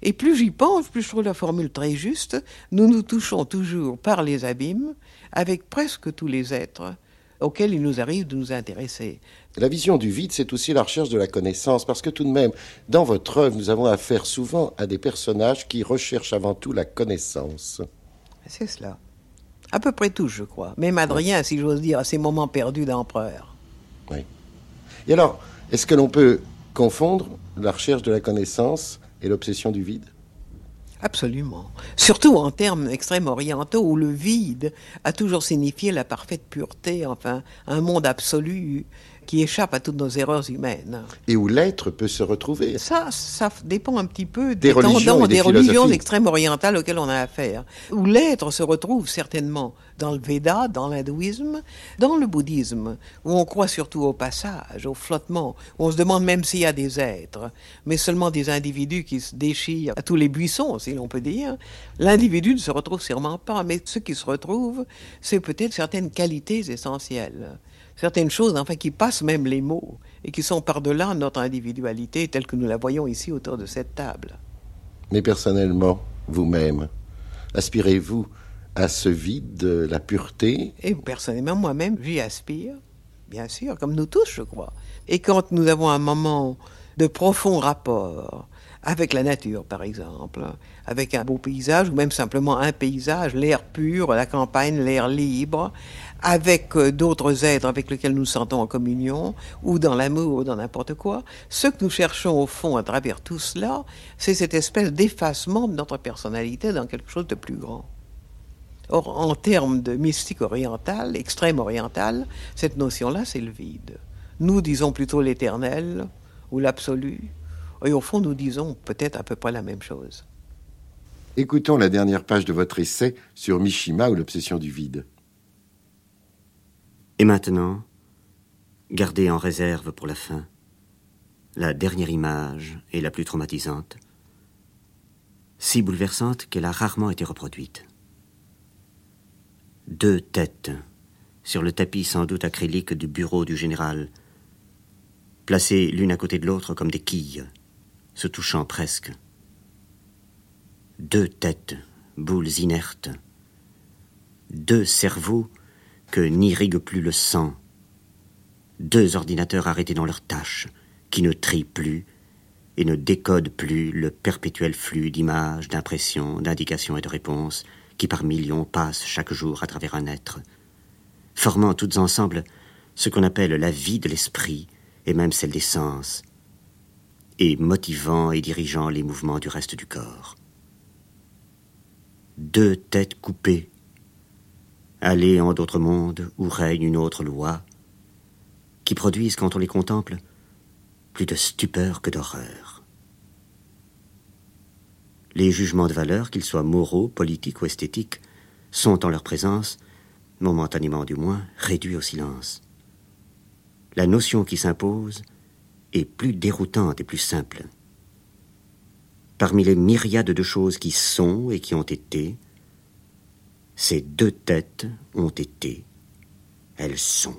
Et plus j'y pense, plus je trouve la formule très juste. Nous nous touchons toujours par les abîmes avec presque tous les êtres auxquels il nous arrive de nous intéresser. La vision du vide, c'est aussi la recherche de la connaissance, parce que tout de même, dans votre œuvre, nous avons affaire souvent à des personnages qui recherchent avant tout la connaissance. C'est cela. À peu près tous, je crois. Même Adrien, si j'ose dire, à ses moments perdus d'empereur. Oui. Et alors, est-ce que l'on peut confondre la recherche de la connaissance et l'obsession du vide? Absolument. Surtout en termes extrêmes orientaux où le vide a toujours signifié la parfaite pureté, enfin un monde absolu qui échappe à toutes nos erreurs humaines. Et où l'être peut se retrouver. Ça, ça dépend un petit peu des, religions, des, religions extrêmes orientales auxquelles on a affaire. Où l'être se retrouve certainement dans le Veda, dans l'hindouisme, dans le bouddhisme, où on croit surtout au passage, au flottement, où on se demande même s'il y a des êtres, mais seulement des individus qui se déchirent à tous les buissons, si l'on peut dire. L'individu ne se retrouve sûrement pas, mais ce qui se retrouve, c'est peut-être certaines qualités essentielles certaines choses, enfin, qui passent même les mots et qui sont par-delà notre individualité telle que nous la voyons ici autour de cette table. Mais personnellement, vous-même, aspirez-vous à ce vide de la pureté? Et personnellement, moi-même, j'y aspire, bien sûr, comme nous tous, je crois. Et quand nous avons un moment de profond rapport avec la nature, par exemple, avec un beau paysage, ou même simplement un paysage, l'air pur, la campagne, l'air libre, avec euh, d'autres êtres avec lesquels nous sentons en communion, ou dans l'amour, ou dans n'importe quoi, ce que nous cherchons au fond à travers tout cela, c'est cette espèce d'effacement de notre personnalité dans quelque chose de plus grand. Or, en termes de mystique orientale, extrême orientale, cette notion-là, c'est le vide. Nous disons plutôt l'éternel ou l'absolu, et au fond, nous disons peut-être à peu près la même chose. Écoutons la dernière page de votre essai sur Mishima ou l'obsession du vide. Et maintenant, gardez en réserve pour la fin la dernière image et la plus traumatisante, si bouleversante qu'elle a rarement été reproduite. Deux têtes sur le tapis sans doute acrylique du bureau du général, placées l'une à côté de l'autre comme des quilles, se touchant presque. Deux têtes, boules inertes, deux cerveaux que n'irrigue plus le sang, Deux ordinateurs arrêtés dans leur tâche, qui ne trient plus et ne décodent plus le perpétuel flux d'images, d'impressions, d'indications et de réponses qui par millions passent chaque jour à travers un être, formant toutes ensemble ce qu'on appelle la vie de l'esprit et même celle des sens, et motivant et dirigeant les mouvements du reste du corps. Deux têtes coupées, allées en d'autres mondes où règne une autre loi, qui produisent, quand on les contemple, plus de stupeur que d'horreur. Les jugements de valeur, qu'ils soient moraux, politiques ou esthétiques, sont en leur présence, momentanément du moins, réduits au silence. La notion qui s'impose est plus déroutante et plus simple. Parmi les myriades de choses qui sont et qui ont été, ces deux têtes ont été, elles sont.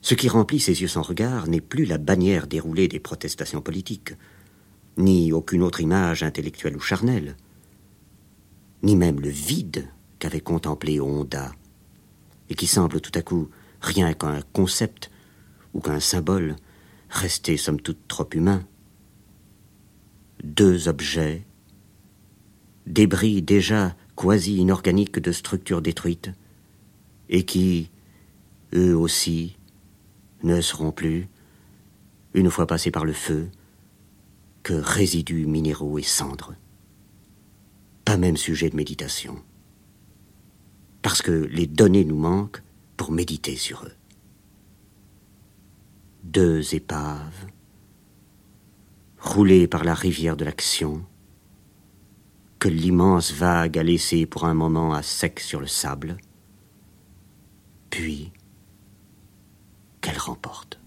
Ce qui remplit ses yeux sans regard n'est plus la bannière déroulée des protestations politiques, ni aucune autre image intellectuelle ou charnelle, ni même le vide qu'avait contemplé Honda, et qui semble tout à coup rien qu'un concept ou qu'un symbole resté somme toute trop humain. Deux objets, débris déjà inorganiques de structures détruites, et qui, eux aussi, ne seront plus, une fois passés par le feu, que résidus minéraux et cendres. Pas même sujet de méditation. Parce que les données nous manquent pour méditer sur eux. Deux épaves, roulées par la rivière de l'action, que l'immense vague a laissé pour un moment à sec sur le sable, puis qu'elle remporte.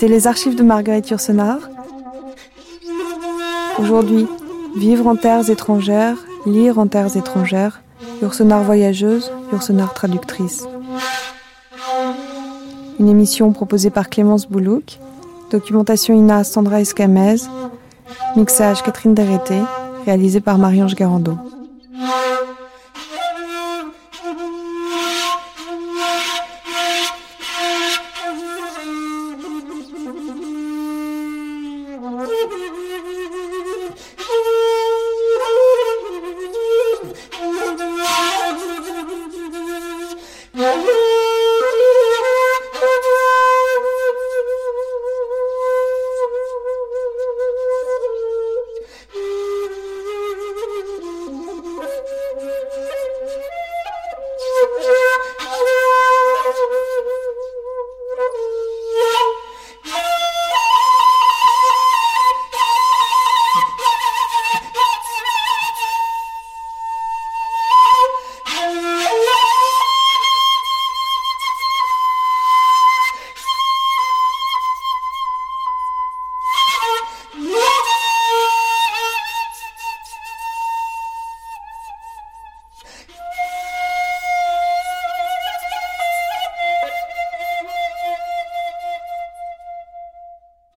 C'était les archives de Marguerite Yourcenar. Aujourd'hui, vivre en terres étrangères, lire en terres étrangères, Yourcenar voyageuse, Yourcenar traductrice. Une émission proposée par Clémence Boulouk, documentation Ina Sandra Escamez, mixage Catherine Dereté, réalisé par Marie-Ange Garando.